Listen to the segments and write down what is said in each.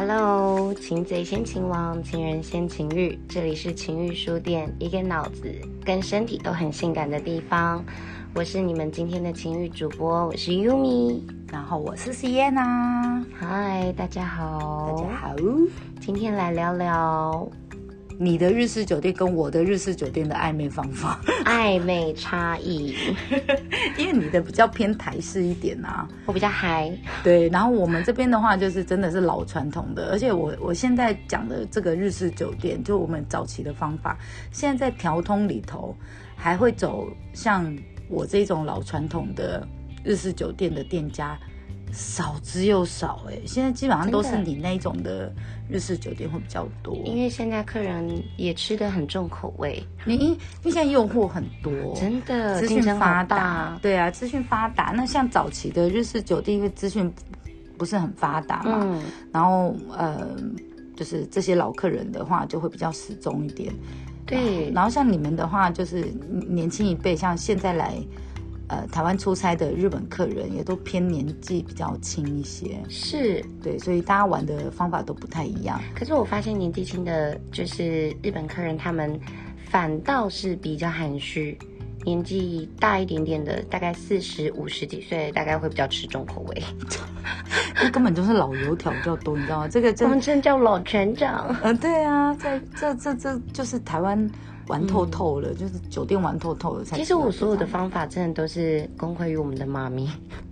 Hello，擒贼先擒王，情人先情欲，这里是情欲书店，一个脑子跟身体都很性感的地方。我是你们今天的情欲主播，我是 Yumi，然后我是 Sienna。嗨，大家好，大家好，今天来聊聊你的日式酒店跟我的日式酒店的暧昧方法，暧昧差异。因为你的比较偏台式一点啊，我比较嗨，对，然后我们这边的话就是真的是老传统的，而且我我现在讲的这个日式酒店，就我们早期的方法，现在在调通里头还会走像我这种老传统的日式酒店的店家。少之又少哎、现在基本上都是你那一种的日式酒店会比较多。因为现在客人也吃的很重口味，你因因为现在诱惑很多，真的资讯发达，，对啊，资讯发达。那像早期的日式酒店，因为资讯不是很发达嘛，嗯，然后呃，就是这些老客人的话就会比较始终一点。对，然后像你们的话，就是年轻一辈，像现在来呃台湾出差的日本客人，也都偏年纪比较轻一些。是。对，所以大家玩的方法都不太一样。可是我发现年纪轻的，就是日本客人，他们反倒是比较含蓄。年纪大一点点的，大概四十五十几岁，大概会比较吃重口味。那根本就是老油条比较多，你知道吗？这个 我真们真叫老船长。呃，对啊，在这这这就是台湾玩透透了，就是酒店玩透透了才。其实我所有的方法真的都是功亏于我们的妈咪，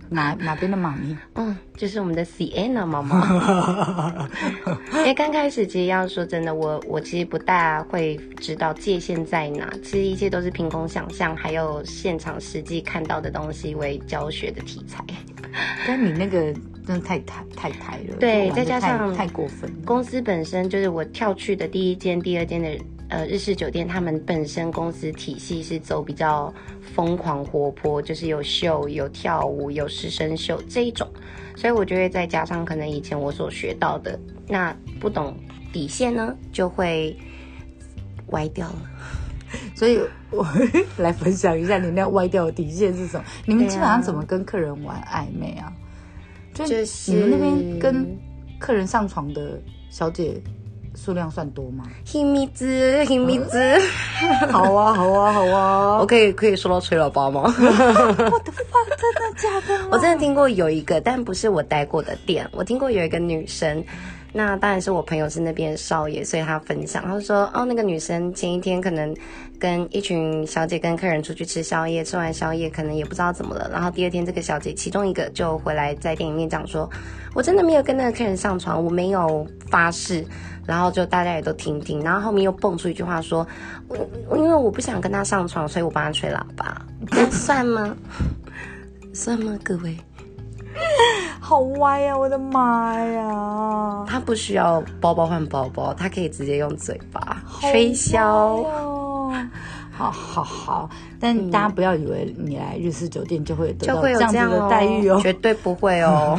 哪哪边的妈咪？嗯，就是我们的 Sienna 妈妈。因为刚开始其实要说真的，我我其实不大会知道界限在哪，其实一切都是凭空想象，还有现场实际看到的东西为教学的题材。但你那个真的太太太太了，对再加上太过分。公司本身就是我跳去的第一间、第二间的呃日式酒店，他们本身公司体系是走比较疯狂活泼，就是有秀、有跳舞、有师生秀这一种，所以我就会再加上可能以前我所学到的，那不懂底线呢，就会歪掉了。所以我 来分享一下你那歪掉的底线是什么？你们基本上怎么跟客人玩暧昧啊？就就是你们那边跟客人上床的小姐数量算多吗？秘密子，秘密子，好啊，好啊，好啊！我可以可以说到吹喇叭吗？我的妈，真的假的？我真的听过有一个，但不是我待过的店。我听过有一个女生，那当然是我朋友是那边少爷，所以他分享，他说哦，那个女生前一天可能跟一群小姐跟客人出去吃宵夜，吃完宵夜可能也不知道怎么了，然后第二天这个小姐其中一个就回来在店里面讲说，我真的没有跟那个客人上床，我没有发誓。然后就大家也都听听，然后后面又蹦出一句话说，我因为我不想跟他上床，所以我帮他吹喇叭，那 算吗？算吗，各位？好歪呀、我的妈呀！他不需要包包换包包，他可以直接用嘴巴吹箫。哦 好好好，但大家不要以为你来日式酒店就会得到这样子的待遇哦，绝对不会哦。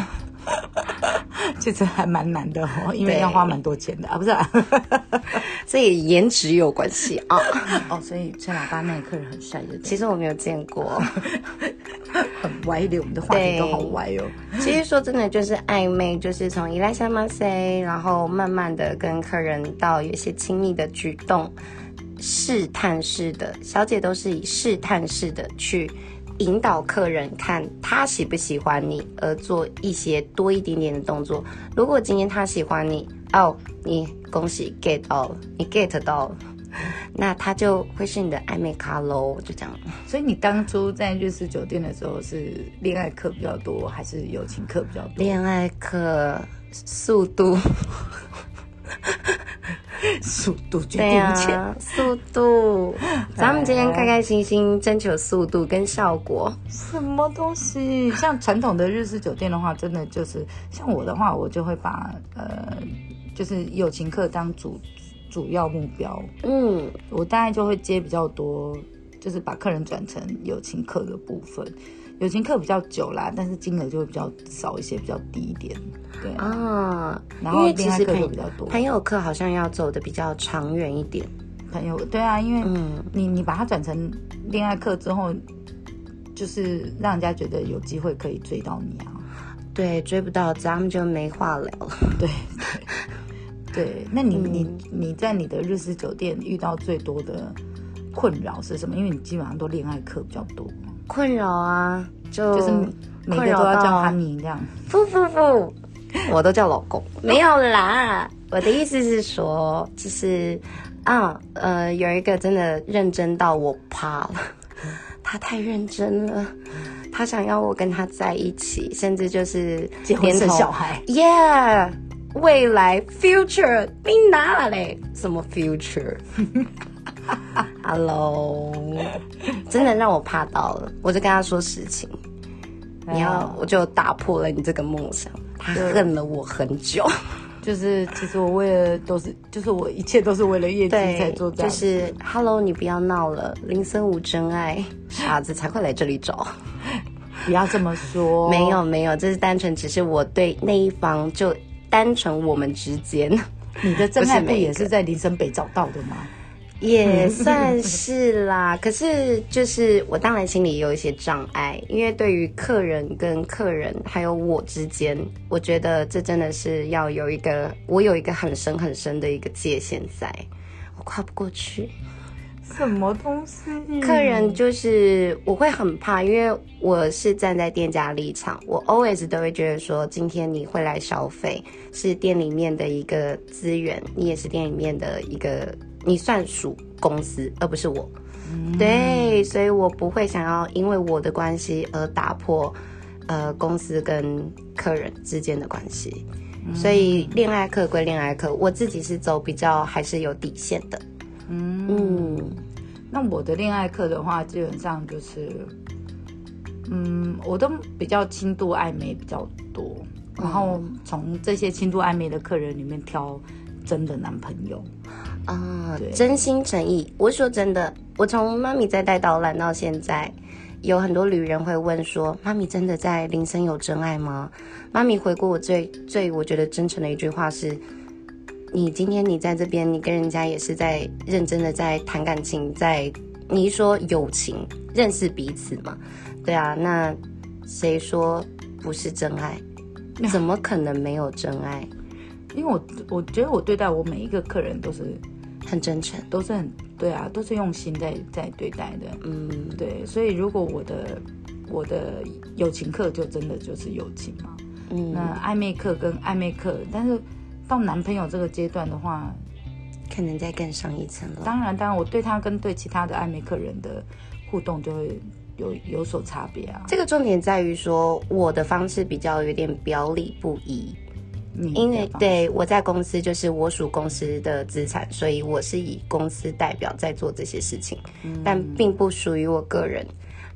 其实还蛮难的哦，因为要花蛮多钱的啊，不是、啊？这也颜值有关系啊。哦，所以吹喇叭那个客人很帅的，其实我没有见过。很歪的，我们的话题都好歪哦。其实说真的，就是暧昧，就是从伊莱莎马塞，然后慢慢的跟客人到有些亲密的举动，试探式的，小姐都是以试探式的去引导客人看他喜不喜欢你，而做一些多一点点的动作。如果今天他喜欢你，哦，你恭喜 get 到了，你 get 到了，那他就会是你的暧昧咖喽，就这样。所以你当初在日式酒店的时候是恋爱课比较多，还是友情课比较多？恋爱课速度。速度决定一切。啊，速度。咱们今天开开心心征求速度跟效果。什么东西？像传统的日式酒店的话，真的就是像我的话，我就会把呃，就是友情课当主主要目标。嗯，我大概就会接比较多，就是把客人转成友情客的部分。友情课比较久啦，但是金额就会比较少一些，比较低一点。对，啊，然后其实朋比较多。朋友课好像要走的比较长远一点。朋友对啊，因为嗯，你你把它转成恋爱课之后，就是让人家觉得有机会可以追到你啊。对，追不到咱们就没话聊了。对，对，那你你你在你的日式酒店遇到最多的困扰是什么？因为你基本上都恋爱课比较多，困扰啊，就就是每个都要叫哈尼这样。不不不，我都叫老公，没有啦。我的意思是说，就是啊，呃，有一个真的认真到我怕了，他太认真了，他想要我跟他在一起，甚至就是结婚生小孩，Yeah，未来 future 你哪嘞？什么 future？Hello，真的让我怕到了，我就跟他说实情，你要我就打破了你这个梦想。他恨了我很久，就是其实我为了都是，就是我一切都是为了业绩才做，这样就。是 Hello，你不要闹了，林森无真爱，傻子才会来这里找。不要这么说，没有没有，这是单纯只是我对那一方就单纯我们之间。你的真爱 不也是在林森北找到的吗？也算是啦，可是就是我当然心里也有一些障碍，因为对于客人跟客人还有我之间，我觉得这真的是要有一个我有一个很深很深的一个界限在，我跨不过去。什么东西？客人就是我会很怕，因为我是站在店家立场，我 always 都会觉得说，今天你会来消费，是店里面的一个资源，你也是店里面的一个，你算属公司，而不是我。对，所以我不会想要因为我的关系而打破，呃，公司跟客人之间的关系。所以恋爱课归恋爱课，我自己是走比较还是有底线的。嗯那我的恋爱课的话，基本上就是，嗯，我都比较轻度暧昧比较多，然后从这些轻度暧昧的客人里面挑真的男朋友。啊对，真心诚意。我说真的，我从妈咪在带导览到现在，有很多旅人会问说：“妈咪真的在林森有真爱吗？”妈咪回过我最最我觉得真诚的一句话是：“你今天你在这边，你跟人家也是在认真的在谈感情，在你一说友情，认识彼此嘛？对啊，那谁说不是真爱？怎么可能没有真爱？因为我我觉得我对待我每一个客人都是很真诚，都是很对啊，都是用心在在对待的。嗯，对，所以如果我的我的友情课就真的就是友情嘛，嗯那暧昧课跟暧昧课，但是到男朋友这个阶段的话，可能再更上一层了。当然当然我对他跟对其他的暧昧客人的互动就会有有所差别啊。这个重点在于说，我的方式比较有点表里不一，你因为对我在公司就是我属公司的资产，所以我是以公司代表在做这些事情，但并不属于我个人。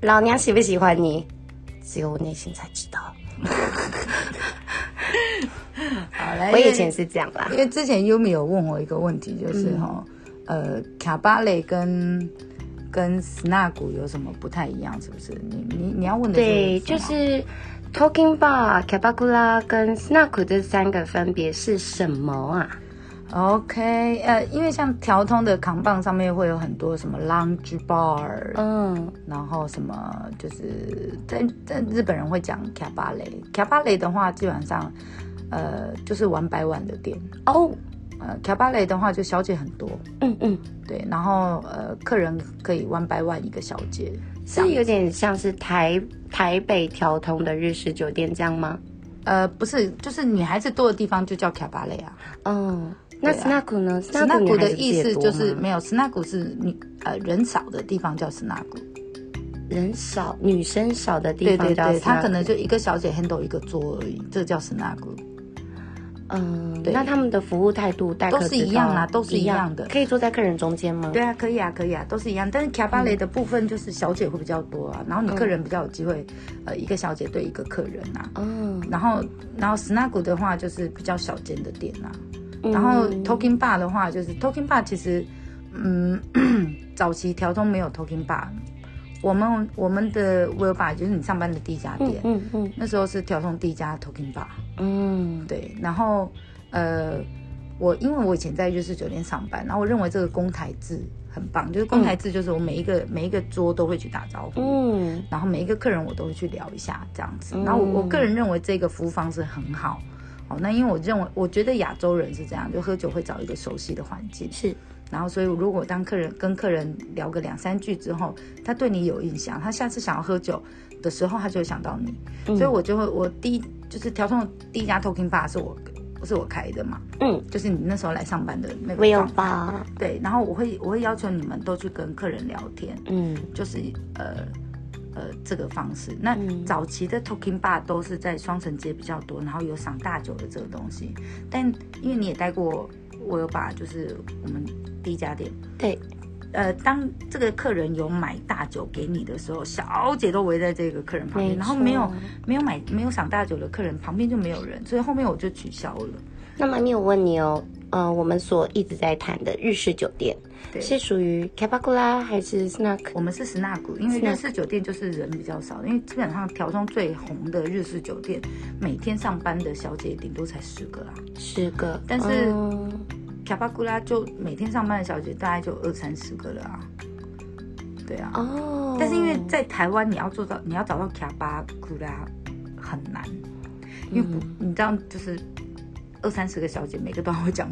老娘喜不喜欢你，只有我内心才知道。好嘞，我以前是这样啦因，为之前优米有问我一个问题，就是哈、呃，卡巴雷跟跟斯纳古有什么不太一样？是不是？你你你要问的对，就是 Talking Bar、卡巴库拉跟 Snack 这三个分别是什么啊？OK，呃，因为像调通的扛棒上面会有很多什么 lounge bar，、嗯，然后什么就是在在日本人会讲卡巴雷，卡巴雷的话基本上呃就是玩白碗的店，哦，呃卡巴雷的话就小姐很多，嗯嗯，对，然后呃客人可以 one by one 一个小姐，是有点像是台台北调通的日式酒店这样吗？呃不是，就是女孩子多的地方就叫卡巴雷啊。嗯，那 snack 呢？s n a 女 g 孩的意思就是没有 s n a g 是女呃人少的地方叫 s n a g 人少、女生少的地方叫对对对，他 snack 可能就一个小姐 handle 一个桌而已，这叫 s n a g 嗯，对那他们的服务态度、待客都是一样啊都是一样的可以坐在客人中间吗？对啊，可以啊，可以啊，都是一样。但是卡巴雷的部分就是小姐会比较多啊，然后你客人比较有机会，呃，一个小姐对一个客人啊。嗯，然后，然后 Snug 的话就是比较小间的店啊。然后 Talking Bar 的话，就是 Talking Bar 其实，嗯，早期调通没有 Talking Bar，我们我们的 Will Bar 就是你上班的第一家店，嗯嗯那时候是调通第一家 Talking Bar。嗯。对，然后呃，我因为我以前在日式酒店上班，然后我认为这个公台制很棒，就是公台制就是我每一个、每一个桌都会去打招呼。嗯。然后每一个客人我都会去聊一下这样子，然后我我个人认为这个服务方式很好好，那因为我认为，我觉得亚洲人是这样，就喝酒会找一个熟悉的环境，是，然后所以如果当客人跟客人聊个两三句之后，他对你有印象，他下次想要喝酒的时候，他就会想到你，嗯。所以我就会我第一就是调通的第一家 Talking Bar 是我是我开的嘛，嗯。就是你那时候来上班的那个态吧，对，然后我会我会要求你们都去跟客人聊天，嗯。就是呃呃这个方式。那嗯早期的 Talking Bar 都是在双城街比较多，然后有赏大酒的这个东西。但因为你也待过，我有把就是我们第一家店，对，呃，当这个客人有买大酒给你的时候，小姐都围在这个客人旁边，然后没有错没有买没有赏大酒的客人旁边就没有人，所以后面我就取消了。那妈咪，我问你哦，呃，我们所一直在谈的日式酒店对是属于 k a p a k u l a 还是 snack？我们是 snack，因为日式酒店就是人比较少，因为基本上条中最红的日式酒店，每天上班的小姐顶多才十个啊。十个，但是嗯卡巴古拉就每天上班的小姐大概就二三十个了啊。对啊，哦，但是因为在台湾你要做到，你要找到卡巴古拉很难，因为不，你知道就是二三十个小姐每个都会讲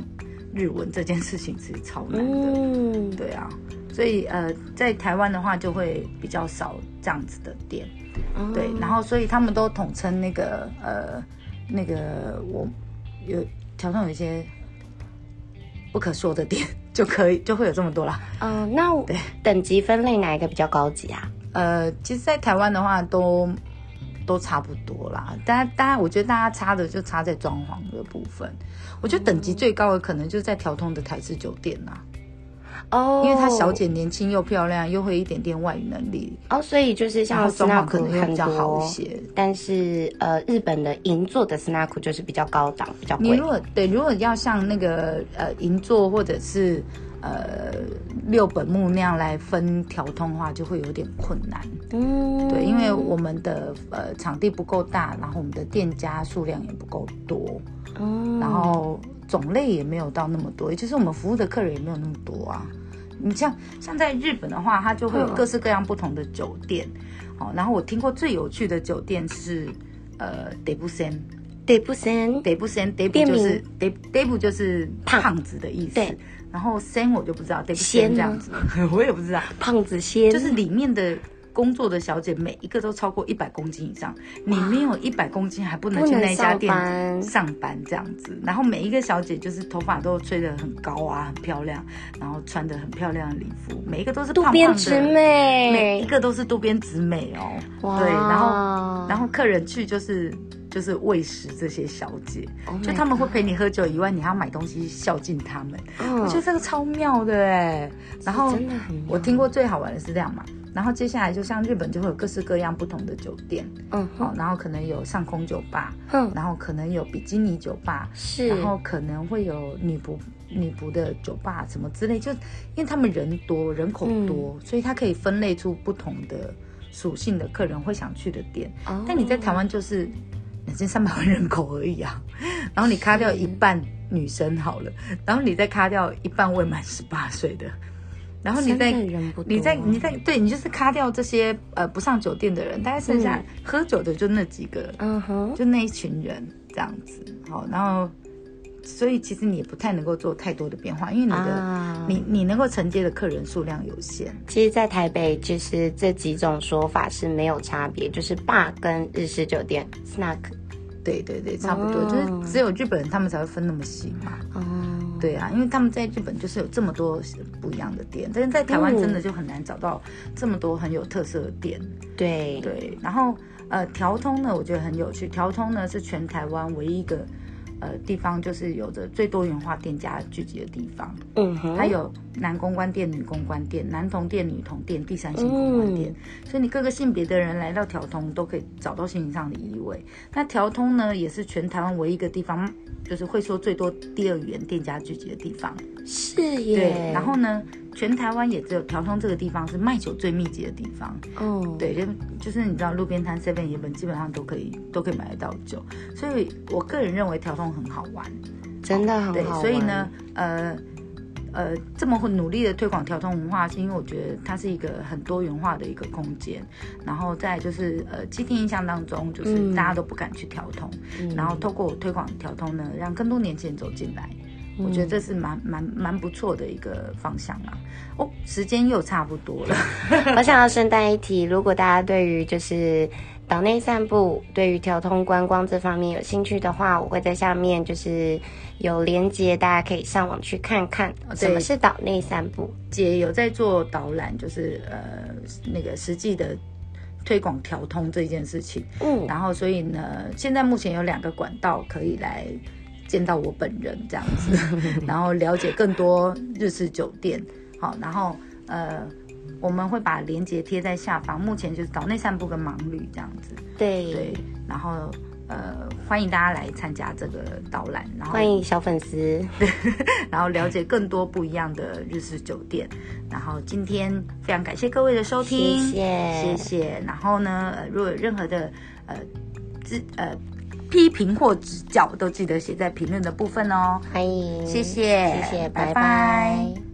日文，这件事情是超难的。嗯，对啊，所以呃，在台湾的话就会比较少这样子的店，哦对，然后所以他们都统称那个呃那个我有条上有一些不可说的店就可以就会有这么多啦。嗯，那对等级分类哪一个比较高级啊？呃，其实，在台湾的话都都差不多啦，大家大家我觉得大家差的就差在装潢的部分。我觉得等级最高的可能就是在调通的台式酒店啦，哦，因为她小姐年轻又漂亮，又会一点点外语能力，哦，所以就是像后装潢可能又比较好一，些。但是呃，日本的银座的 snack 就是比较高档，比较贵你如。果对，如果要像那个呃银座或者是呃六本木那样来分条通的话，就会有点困难。嗯，对，因为我们的呃场地不够大，然后我们的店家数量也不够多，嗯，然后种类也没有到那么多，也就是我们服务的客人也没有那么多啊。你像像在日本的话，它就会有嗯。各式各样不同的酒店，哦，然后我听过最有趣的酒店是呃 d e b u s e n 得不森 d e b u s e n d e b 店 u 名。就是 d e b u 就是胖。胖子的意思。对，然后 sen 我就不知道 e s e 仙这样子，我也不知道，胖子仙，就是里面的工作的小姐每一个都超过一百公斤以上，你没有一百公斤还不能去那家店上班这样子。然后每一个小姐就是头发都吹得很高啊，很漂亮，然后穿的很漂亮的礼服，每一个都是渡胖胖边直美，每一，个都是渡边直美哦。哇对，然后然后客人去就是。就是喂食这些小姐 Oh 就他们会陪你喝酒以外，你还要买东西孝敬他们。嗯我觉得这个超妙的哎。然后我听过最好玩的是这样嘛，然后接下来就像日本就会有各式各样不同的酒店，嗯好，然后可能有上空酒吧，哼，然后可能有比基尼酒吧，是，然后可能会有女仆女仆的酒吧什么之类，就因为他们人多人口多，嗯所以它可以分类出不同的属性的客人会想去的店。哦但你在台湾就是两千三百万人口而已啊，然后你卡掉一半女生好了，然后你再卡掉一半未满十八岁的，然后你再你再你再对你就是卡掉这些呃不上酒店的人，大概剩下、喝酒的就那几个，嗯哼，就那一群人这样子。好，然后所以其实你也不太能够做太多的变化，因为你的、啊你你能够承接的客人数量有限。其实，在台北，就是这几种说法是没有差别，就是 bar 跟日式酒店 snack。对对对，差不多，哦就是只有日本人他们才会分那么细嘛。哦，对啊，因为他们在日本就是有这么多不一样的店，但是在台湾真的就很难找到这么多很有特色的店。对，对，然后呃，调通呢，我觉得很有趣。调通呢是全台湾唯一一个呃地方，就是有着最多元化店家聚集的地方。嗯哼，它有男公关店、女公关店、男童店、女童店、第三性公关店，所以你各个性别的人来到调通都可以找到心灵上的依偎。那调通呢，也是全台湾唯一一个地方，就是会说最多第二语言店家聚集的地方。是耶。对，然后呢，全台湾也只有调通这个地方是卖酒最密集的地方。哦，对，就就是你知道路边摊 Seven 也本基本上都可以都可以买得到酒，所以我个人认为调通很好玩。真的很对，好玩。所以呢，呃呃这么努力的推广调通文化，是因为我觉得它是一个很多元化的一个空间。然后再就是呃既定印象当中，就是大家都不敢去调通，然后透过我推广调通呢，让更多年轻人走进来。我觉得这是蛮蛮蛮不错的一个方向啊！哦，时间又差不多了。我想要顺带一提，如果大家对于就是岛内散步、对于调通观光这方面有兴趣的话，我会在下面就是有连接，大家可以上网去看看什么是岛内散步。姐有在做导览，就是呃那个实际的推广调通这件事情。嗯，然后所以呢，现在目前有两个管道可以来。见到我本人这样子，然后了解更多日式酒店，好，然后呃，我们会把链接贴在下方。目前就是岛内散步跟盲旅这样子，对对，然后呃，欢迎大家来参加这个导览，然后欢迎小粉丝，然后了解更多不一样的日式酒店。然后今天非常感谢各位的收听，谢谢谢谢。然后呢，如果有任何的呃自呃。批评或指教都记得写在评论的部分哦，欢迎，谢谢，谢谢，拜拜。